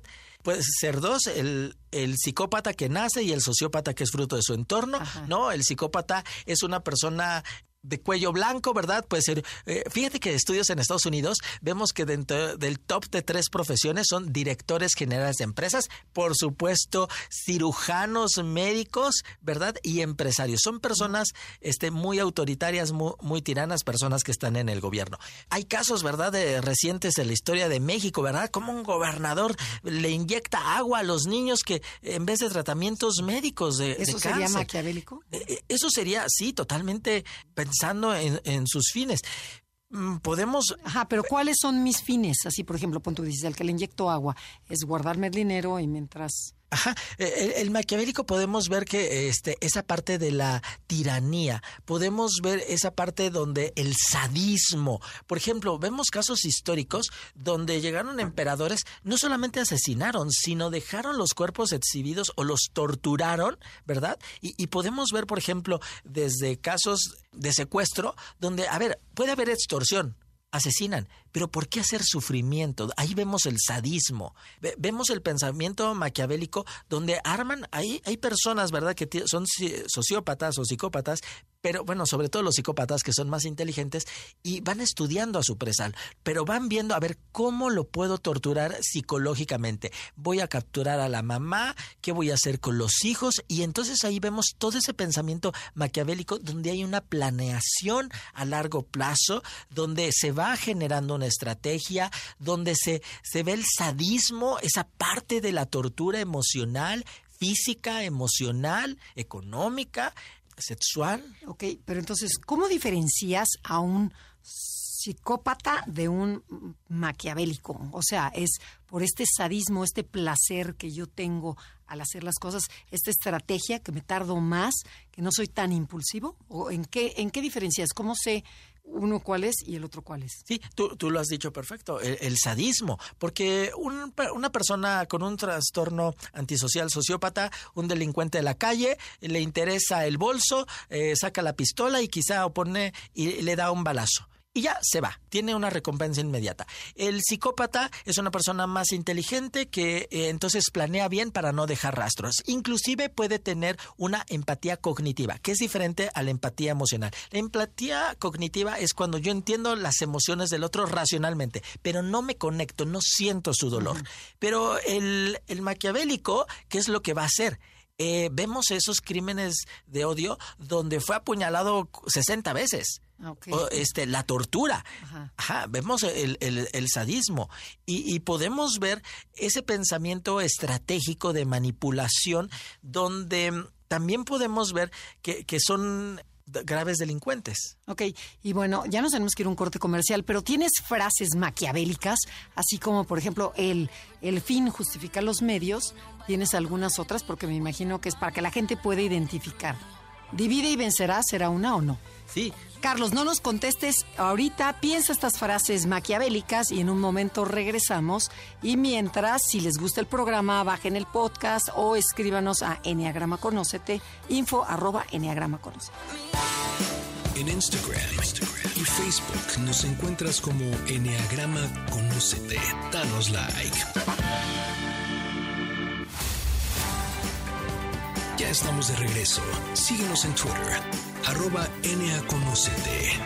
puede ser dos, el, el psicópata que nace y el sociópata que es fruto de su entorno, ¿no? El psicópata es una persona de cuello blanco, ¿verdad? Puede ser. Eh, fíjate que estudios en Estados Unidos vemos que dentro del top de tres profesiones son directores generales de empresas, por supuesto, cirujanos, médicos, ¿verdad? Y empresarios. Son personas este, muy autoritarias, muy, tiranas, personas que están en el gobierno. Hay casos, ¿verdad?, de, recientes en la historia de México, ¿verdad? Como un gobernador le inyecta agua a los niños que en vez de tratamientos médicos de. ¿Eso sería maquiavélico? Eh, eh, eso sería, sí, totalmente en, sus fines mm, podemos... Ajá, pero ¿cuáles son mis fines? Así, por ejemplo, punto dices, al que le inyecto agua, es guardarme el dinero y mientras Ajá, e, el, maquiavélico podemos ver que este, esa parte de la tiranía, podemos ver esa parte donde el sadismo, por ejemplo, vemos casos históricos donde llegaron emperadores, no solamente asesinaron, sino dejaron los cuerpos exhibidos o los torturaron, ¿verdad? Y, y podemos ver, por ejemplo, desde casos de secuestro, donde, a ver, puede haber extorsión, asesinan, pero ¿por qué hacer sufrimiento? Ahí vemos el sadismo, vemos el pensamiento maquiavélico donde arman, hay, hay personas, ¿verdad?, que son sociópatas o psicópatas, pero bueno, sobre todo los psicópatas que son más inteligentes y van estudiando a su presal, pero van viendo a ver cómo lo puedo torturar psicológicamente. Voy a capturar a la mamá, qué voy a hacer con los hijos y entonces ahí vemos todo ese pensamiento maquiavélico donde hay una planeación a largo plazo, donde se va generando una estrategia, donde se, se ve el sadismo, esa parte de la tortura emocional, física, emocional, económica, sexual. Ok, pero entonces, ¿cómo diferencias a un psicópata de un maquiavélico? O sea, es por este sadismo, este placer que yo tengo al hacer las cosas, esta estrategia que me tardo más, que no soy tan impulsivo? ¿O en qué, en qué diferencias? ¿Cómo sé uno cuál es y el otro cuál es. Sí, tú, tú lo has dicho perfecto, el, sadismo, porque una persona con un trastorno antisocial sociópata, un delincuente de la calle, le interesa el bolso, eh, saca la pistola y quizá opone y le da un balazo y ya se va, tiene una recompensa inmediata. El psicópata es una persona más inteligente que eh, entonces planea bien para no dejar rastros. Inclusive puede tener una empatía cognitiva, que es diferente a la empatía emocional. La empatía cognitiva es cuando yo entiendo las emociones del otro racionalmente, pero no me conecto, no siento su dolor. Pero el, el maquiavélico, ¿qué es lo que va a hacer? Eh, vemos esos crímenes de odio donde fue apuñalado 60 veces. Este, la tortura. Ajá. vemos el, sadismo y, y, podemos ver ese pensamiento estratégico de manipulación donde también podemos ver que, que son graves delincuentes. Ok, y bueno, ya nos tenemos que ir a un corte comercial, pero tienes frases maquiavélicas, así como por ejemplo el, el fin justifica los medios, tienes algunas otras porque me imagino que es para que la gente pueda identificar. Divide y vencerá, ¿será una o no? Sí. Carlos, no nos contestes ahorita, piensa estas frases maquiavélicas y en un momento regresamos. Y mientras, si les gusta el programa, bajen el podcast o escríbanos a Enneagrama Conócete, info arroba Enneagrama En Instagram, Instagram, y Facebook nos encuentras como Enneagrama Conócete. Danos like. Ya estamos de regreso. Síguenos en Twitter, arroba NAConocete.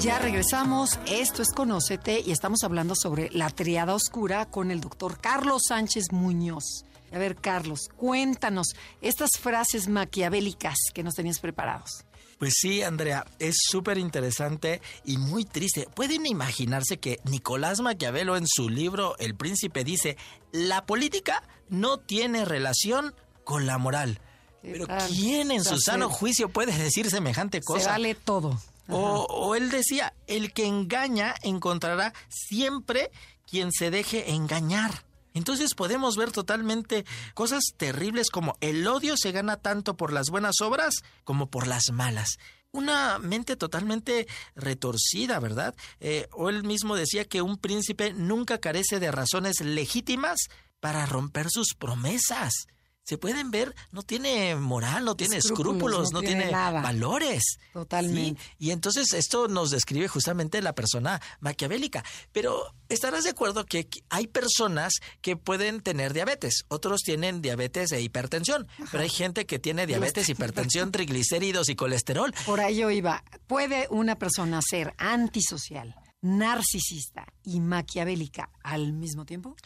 Ya regresamos, esto es Conócete y estamos hablando sobre la triada oscura con el doctor Carlos Sánchez Muñoz. A ver, Carlos, cuéntanos estas frases maquiavélicas que nos tenías preparados. Pues sí, Andrea, es súper interesante y muy triste. Pueden imaginarse que Nicolás Maquiavelo en su libro El Príncipe dice, la política no tiene relación con la moral. Pero ¿quién en su sano juicio puede decir semejante cosa? Se vale todo. O, o, él decía, el que engaña encontrará siempre quien se deje engañar. Entonces podemos ver totalmente cosas terribles como el odio se gana tanto por las buenas obras como por las malas una mente totalmente retorcida, ¿verdad? Eh, o él mismo decía que un príncipe nunca carece de razones legítimas para romper sus promesas se pueden ver, no tiene moral, no tiene escrúpulos, no, tiene, valores. Totalmente. Y entonces esto nos describe justamente la persona maquiavélica. Pero estarás de acuerdo que hay personas que pueden tener diabetes, otros tienen diabetes e hipertensión, pero hay gente que tiene diabetes, hipertensión, triglicéridos y colesterol. Por ahí iba. ¿Puede una persona ser antisocial? narcisista y maquiavélica al mismo tiempo?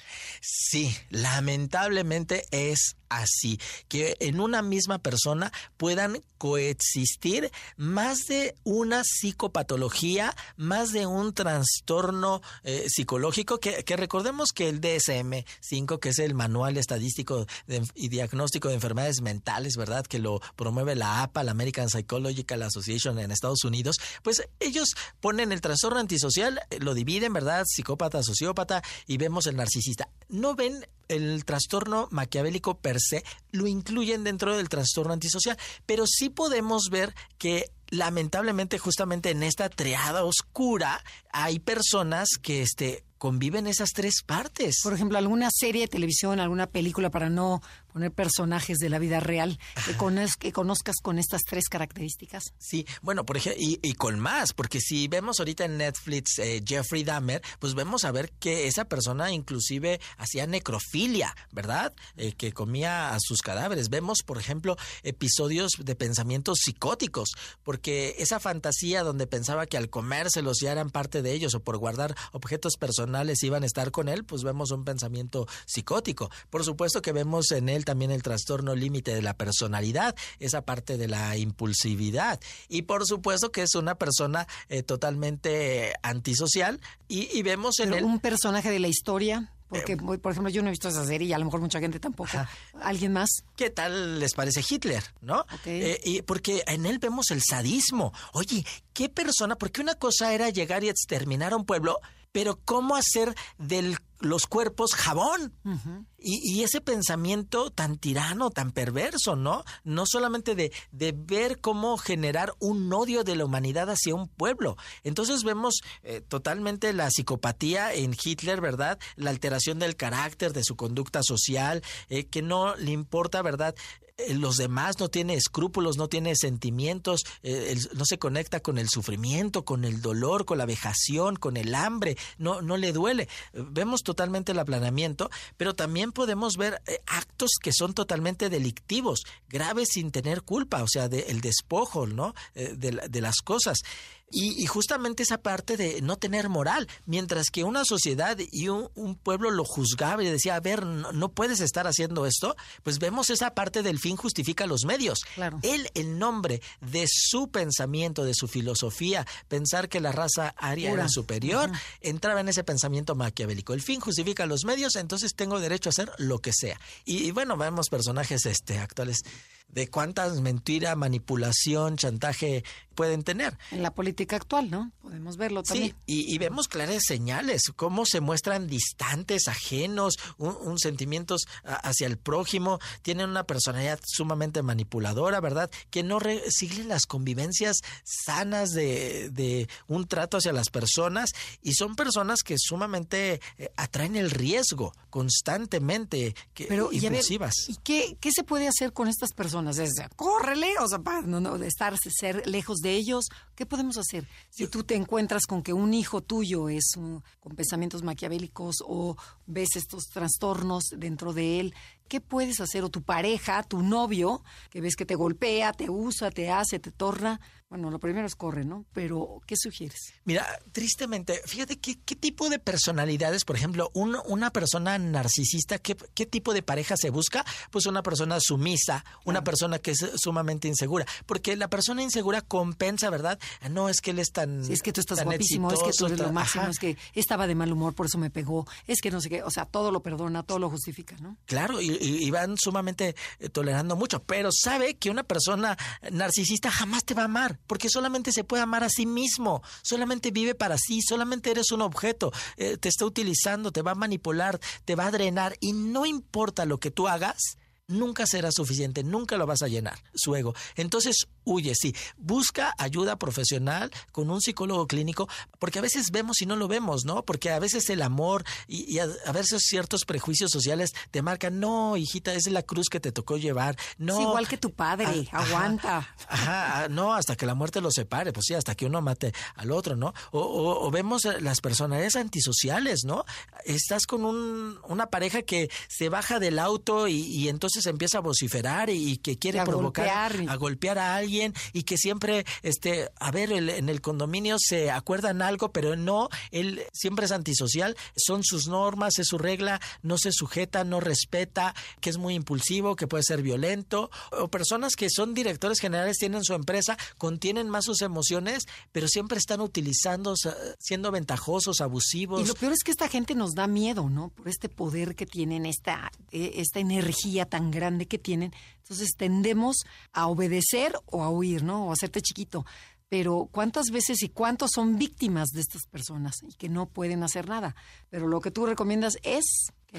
Sí, lamentablemente es así, que en una misma persona puedan coexistir más de una psicopatología, más de un trastorno eh, psicológico, que, recordemos que el DSM-5, que es el Manual Estadístico y Diagnóstico de Enfermedades Mentales, ¿verdad? Que lo promueve la APA, la American Psychological Association en Estados Unidos, pues ellos ponen el trastorno antisocial, eh, lo dividen, ¿verdad? Psicópata, sociópata, y vemos el narcisista. No ven el trastorno maquiavélico per se, lo incluyen dentro del trastorno antisocial, pero sí podemos ver que lamentablemente justamente en esta triada oscura hay personas que este conviven esas tres partes. Por ejemplo, alguna serie de televisión, alguna película para no poner personajes de la vida real que, que conozcas con estas tres características. Sí, bueno, por ejemplo, y, con más, porque si vemos ahorita en Netflix eh, Jeffrey Dahmer, pues vemos a ver que esa persona inclusive hacía necrofilia, ¿verdad? Eh, que comía a sus cadáveres. Vemos, por ejemplo, episodios de pensamientos psicóticos, porque esa fantasía donde pensaba que al comérselos ya eran parte de ellos o por guardar objetos personales iban a estar con él, pues vemos un pensamiento psicótico. Por supuesto que vemos en él también el trastorno límite de la personalidad, esa parte de la impulsividad. Y por supuesto que es una persona eh, totalmente antisocial y, vemos en él... Un personaje de la historia. Porque, eh, por ejemplo, yo no he visto esa serie y a lo mejor mucha gente tampoco. ¿Alguien más? ¿Qué tal les parece Hitler? ¿No? Eh, y porque en él vemos el sadismo. Oye, ¿qué persona? Porque una cosa era llegar y exterminar a un pueblo, pero ¿cómo hacer del los cuerpos jabón. Y, ese pensamiento tan tirano, tan perverso, ¿no? No solamente de, de, ver cómo generar un odio de la humanidad hacia un pueblo. Entonces vemos eh, totalmente la psicopatía en Hitler, ¿verdad? La alteración del carácter, de su conducta social, eh, que no le importa, ¿verdad? eh, los demás, no tiene escrúpulos, no tiene sentimientos, no se conecta con el sufrimiento, con el dolor, con la vejación, con el hambre, no, no le duele. Vemos totalmente el aplanamiento, pero también podemos ver eh, actos que son totalmente delictivos, graves sin tener culpa, o sea, de, el despojo, ¿no? de, de las cosas. Y, justamente esa parte de no tener moral, mientras que una sociedad y un, pueblo lo juzgaba y decía, a ver, no, puedes estar haciendo esto, pues vemos esa parte del fin justifica los medios. Él, en nombre de su pensamiento, de su filosofía, pensar que la raza aria era superior, entraba en ese pensamiento maquiavélico. El fin justifica los medios, entonces tengo derecho a hacer lo que sea. Y, y bueno, vemos personajes este, actuales de cuántas mentiras, manipulación, chantaje pueden tener. En la política actual, ¿no? Podemos verlo también. Sí, y, vemos claras señales, cómo se muestran distantes, ajenos, un, sentimientos hacia el prójimo, tienen una personalidad sumamente manipuladora, ¿verdad? Que no siguen las convivencias sanas de, de, un trato hacia las personas y son personas que sumamente eh, atraen el riesgo constantemente, que, Pero, impulsivas. ¿Y, qué, qué se puede hacer con estas personas? Es, córrele, o sea, para no, no, estar, ser lejos de ellos, ¿qué podemos hacer? Si tú te encuentras con que un hijo tuyo es con pensamientos maquiavélicos o ves estos trastornos dentro de él, ¿qué puedes hacer? O tu pareja, tu novio, que ves que te golpea, te usa, te hace, te torna. Bueno, lo primero es corre, ¿no? Pero, ¿qué sugieres? Mira, tristemente, fíjate qué, qué tipo de personalidades, por ejemplo, una persona narcisista, ¿qué, ¿qué, tipo de pareja se busca? Pues una persona sumisa, una persona que es sumamente insegura. Porque la persona insegura compensa, ¿verdad? No, es que él es tan. es que tú estás guapísimo, es que tú eres lo máximo, es que estaba de mal humor, por eso me pegó, es que no sé qué, o sea, todo lo perdona, todo lo justifica, ¿no? Claro, y, y van sumamente eh, tolerando mucho, pero sabe que una persona narcisista jamás te va a amar porque solamente se puede amar a sí mismo, solamente vive para sí, solamente eres un objeto, eh, te está utilizando, te va a manipular, te va a drenar y no importa lo que tú hagas, nunca será suficiente, nunca lo vas a llenar, su ego. Entonces, huye, sí, busca ayuda profesional con un psicólogo clínico, porque a veces vemos y no lo vemos, ¿no? Porque a veces el amor y, a, veces ciertos prejuicios sociales te marcan, no, hijita, es la cruz que te tocó llevar, no. Es igual que tu padre, ah, aguanta. Ajá, ah, no, hasta que la muerte los separe, pues sí, hasta que uno mate al otro, ¿no? O, vemos las personalidades antisociales, ¿no? Estás con un, una pareja que se baja del auto y entonces se empieza a vociferar y, que quiere provocar a golpear a alguien y que siempre, este, a ver, en el condominio se acuerdan algo, pero no, él siempre es antisocial, son sus normas, es su regla, no se sujeta, no respeta, que es muy impulsivo, que puede ser violento, o personas que son directores generales, tienen su empresa, contienen más sus emociones, pero siempre están utilizando, siendo ventajosos, abusivos. Y lo peor es que esta gente nos da miedo, ¿no? Por este poder que tienen, esta, eh, esta energía tan grande que tienen, entonces tendemos a obedecer o a huir, ¿no? O a hacerte chiquito. Pero ¿cuántas veces y cuántos son víctimas de estas personas y que no pueden hacer nada? Pero lo que tú recomiendas es...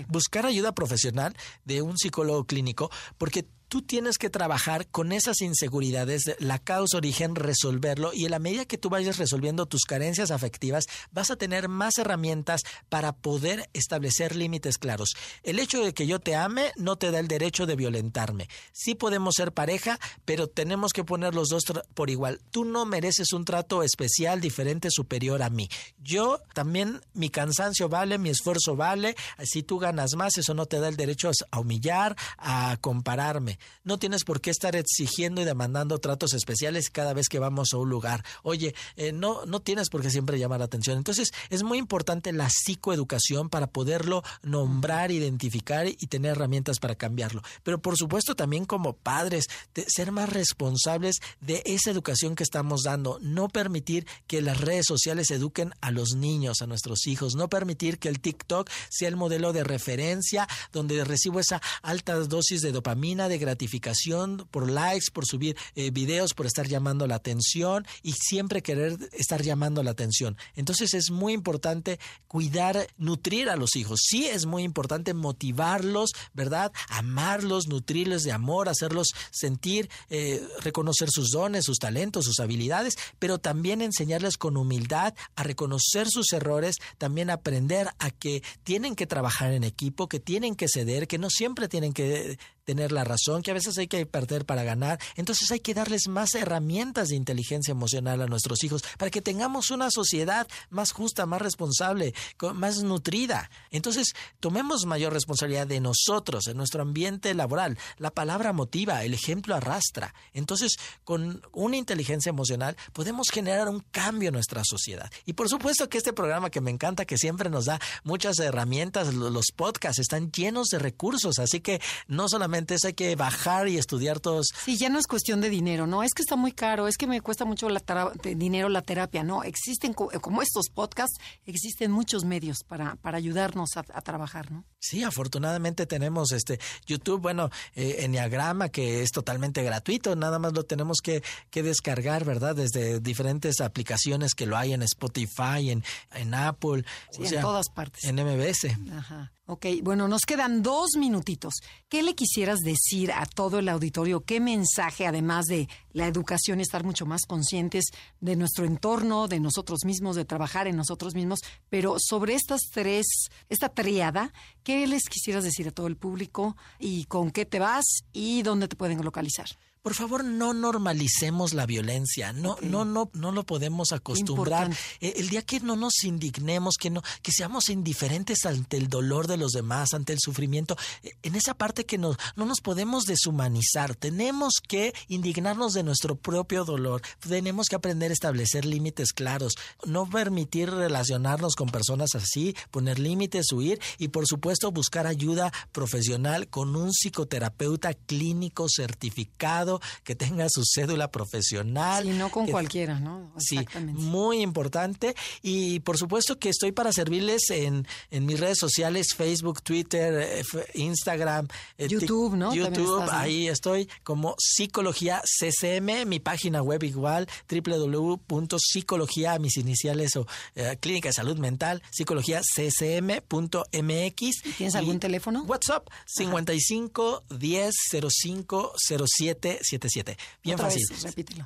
Buscar ayuda profesional de un psicólogo clínico, porque tú tienes que trabajar con esas inseguridades, la causa origen, resolverlo y en la medida que tú vayas resolviendo tus carencias afectivas, vas a tener más herramientas para poder establecer límites claros. El hecho de que yo te ame no te da el derecho de violentarme. Sí podemos ser pareja, pero tenemos que poner los dos por igual. Tú no mereces un trato especial, diferente, superior a mí. Yo también, mi cansancio vale, mi esfuerzo vale. Si tú ganas más, eso no te da el derecho a humillar, a compararme. No tienes por qué estar exigiendo y demandando tratos especiales cada vez que vamos a un lugar. Oye, eh, no, no tienes por qué siempre llamar la atención. Entonces, es muy importante la psicoeducación para poderlo nombrar, identificar y tener herramientas para cambiarlo. Pero por supuesto también como padres, ser más responsables de esa educación que estamos dando. No permitir que las redes sociales eduquen a los niños, a nuestros hijos. No permitir que el TikTok sea el modelo de referencia donde recibo esa alta dosis de dopamina, de gratificación por likes, por subir eh, videos, por estar llamando la atención y siempre querer estar llamando la atención. Entonces es muy importante cuidar, nutrir a los hijos. Sí es muy importante motivarlos, ¿verdad? Amarlos, nutrirles de amor, hacerlos sentir, eh, reconocer sus dones, sus talentos, sus habilidades, pero también enseñarles con humildad a reconocer sus errores, también aprender a que tienen que trabajar en equipo, que tienen que ceder, que no siempre tienen que tener la razón, que a veces hay que perder para ganar. Entonces hay que darles más herramientas de inteligencia emocional a nuestros hijos para que tengamos una sociedad más justa, más responsable, más nutrida. Entonces tomemos mayor responsabilidad de nosotros, en nuestro ambiente laboral. La palabra motiva, el ejemplo arrastra. Entonces, con una inteligencia emocional podemos generar un cambio en nuestra sociedad. Y por supuesto que este programa que me encanta, que siempre nos da muchas herramientas, los podcasts están llenos de recursos, así que no solamente hay que bajar y estudiar todos. Sí, ya no es cuestión de dinero, no, es que está muy caro, es que me cuesta mucho la dinero la terapia, no, existen como estos podcasts, existen muchos medios para, para ayudarnos a, trabajar, ¿no? Sí, afortunadamente tenemos este YouTube, bueno, eh, Enneagrama, que es totalmente gratuito, nada más lo tenemos que, que descargar, ¿verdad? Desde diferentes aplicaciones que lo hay en Spotify, en, en Apple. en todas partes. En MBS. Ajá. Ok, bueno, nos quedan dos minutitos. ¿Qué le quisieras decir a todo el auditorio? ¿Qué mensaje, además de la educación, estar mucho más conscientes de nuestro entorno, de nosotros mismos, de trabajar en nosotros mismos? Pero sobre estas tres, esta triada, ¿qué les quisieras decir a todo el público y con qué te vas y dónde te pueden localizar? Por favor no normalicemos la violencia, no, no, no, no lo podemos acostumbrar. Eh, el día que no nos indignemos, que no, que seamos indiferentes ante el dolor de los demás, ante el sufrimiento, eh, en esa parte que no, no nos podemos deshumanizar, tenemos que indignarnos de nuestro propio dolor, tenemos que aprender a establecer límites claros, no permitir relacionarnos con personas así, poner límites, huir y por supuesto buscar ayuda profesional con un psicoterapeuta clínico certificado que tenga su cédula profesional. Y no con cualquiera, ¿no? Sí, muy importante. Y por supuesto que estoy para servirles en, en mis redes sociales, Facebook, Twitter, eh, Instagram, eh, YouTube, ¿no? YouTube, ahí estoy como Psicología CCM, mi página web igual, www.psicología, mis iniciales o eh, Clínica de Salud Mental, psicologiaccm.mx. ¿Tienes algún teléfono? WhatsApp, 55 10 05 07 77. Bien fácil.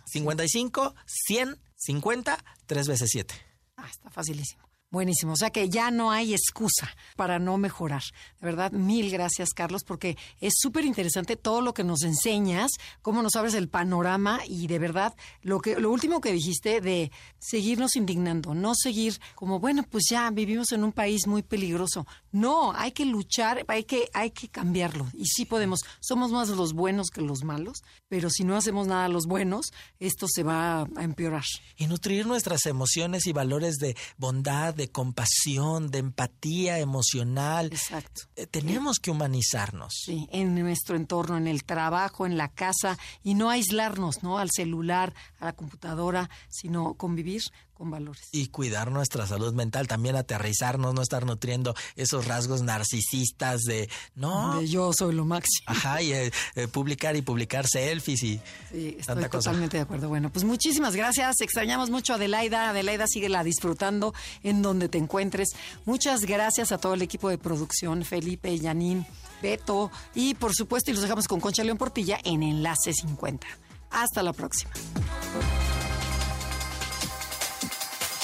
55 100 50 3 veces 7. Ah, está facilísimo. Buenísimo, o sea que ya no hay excusa para no mejorar. De verdad, mil gracias, Carlos, porque es súper interesante todo lo que nos enseñas, cómo nos abres el panorama y de verdad lo que lo último que dijiste de seguirnos indignando, no seguir como bueno, pues ya vivimos en un país muy peligroso. No, hay que luchar, hay que hay que cambiarlo y sí podemos. Somos más los buenos que los malos, pero si no hacemos nada los buenos, esto se va a empeorar. Y nutrir nuestras emociones y valores de bondad, de compasión, de empatía emocional. Exacto. Eh, tenemos que humanizarnos. Sí, en nuestro entorno, en el trabajo, en la casa, y no aislarnos, ¿no? Al celular, a la computadora, sino convivir con valores. Y cuidar nuestra salud mental, también aterrizarnos, no estar nutriendo esos rasgos narcisistas de, no. De yo soy lo máximo. Ajá, y eh, eh, publicar y publicar selfies y sí, estoy totalmente de acuerdo. Bueno, pues muchísimas gracias. Extrañamos mucho a Adelaida. Adelaida, síguela disfrutando en donde te encuentres. Muchas gracias a todo el equipo de producción, Felipe, Yanín, Beto y por supuesto, y los dejamos con Concha León Portilla en Enlace 50. Hasta la próxima.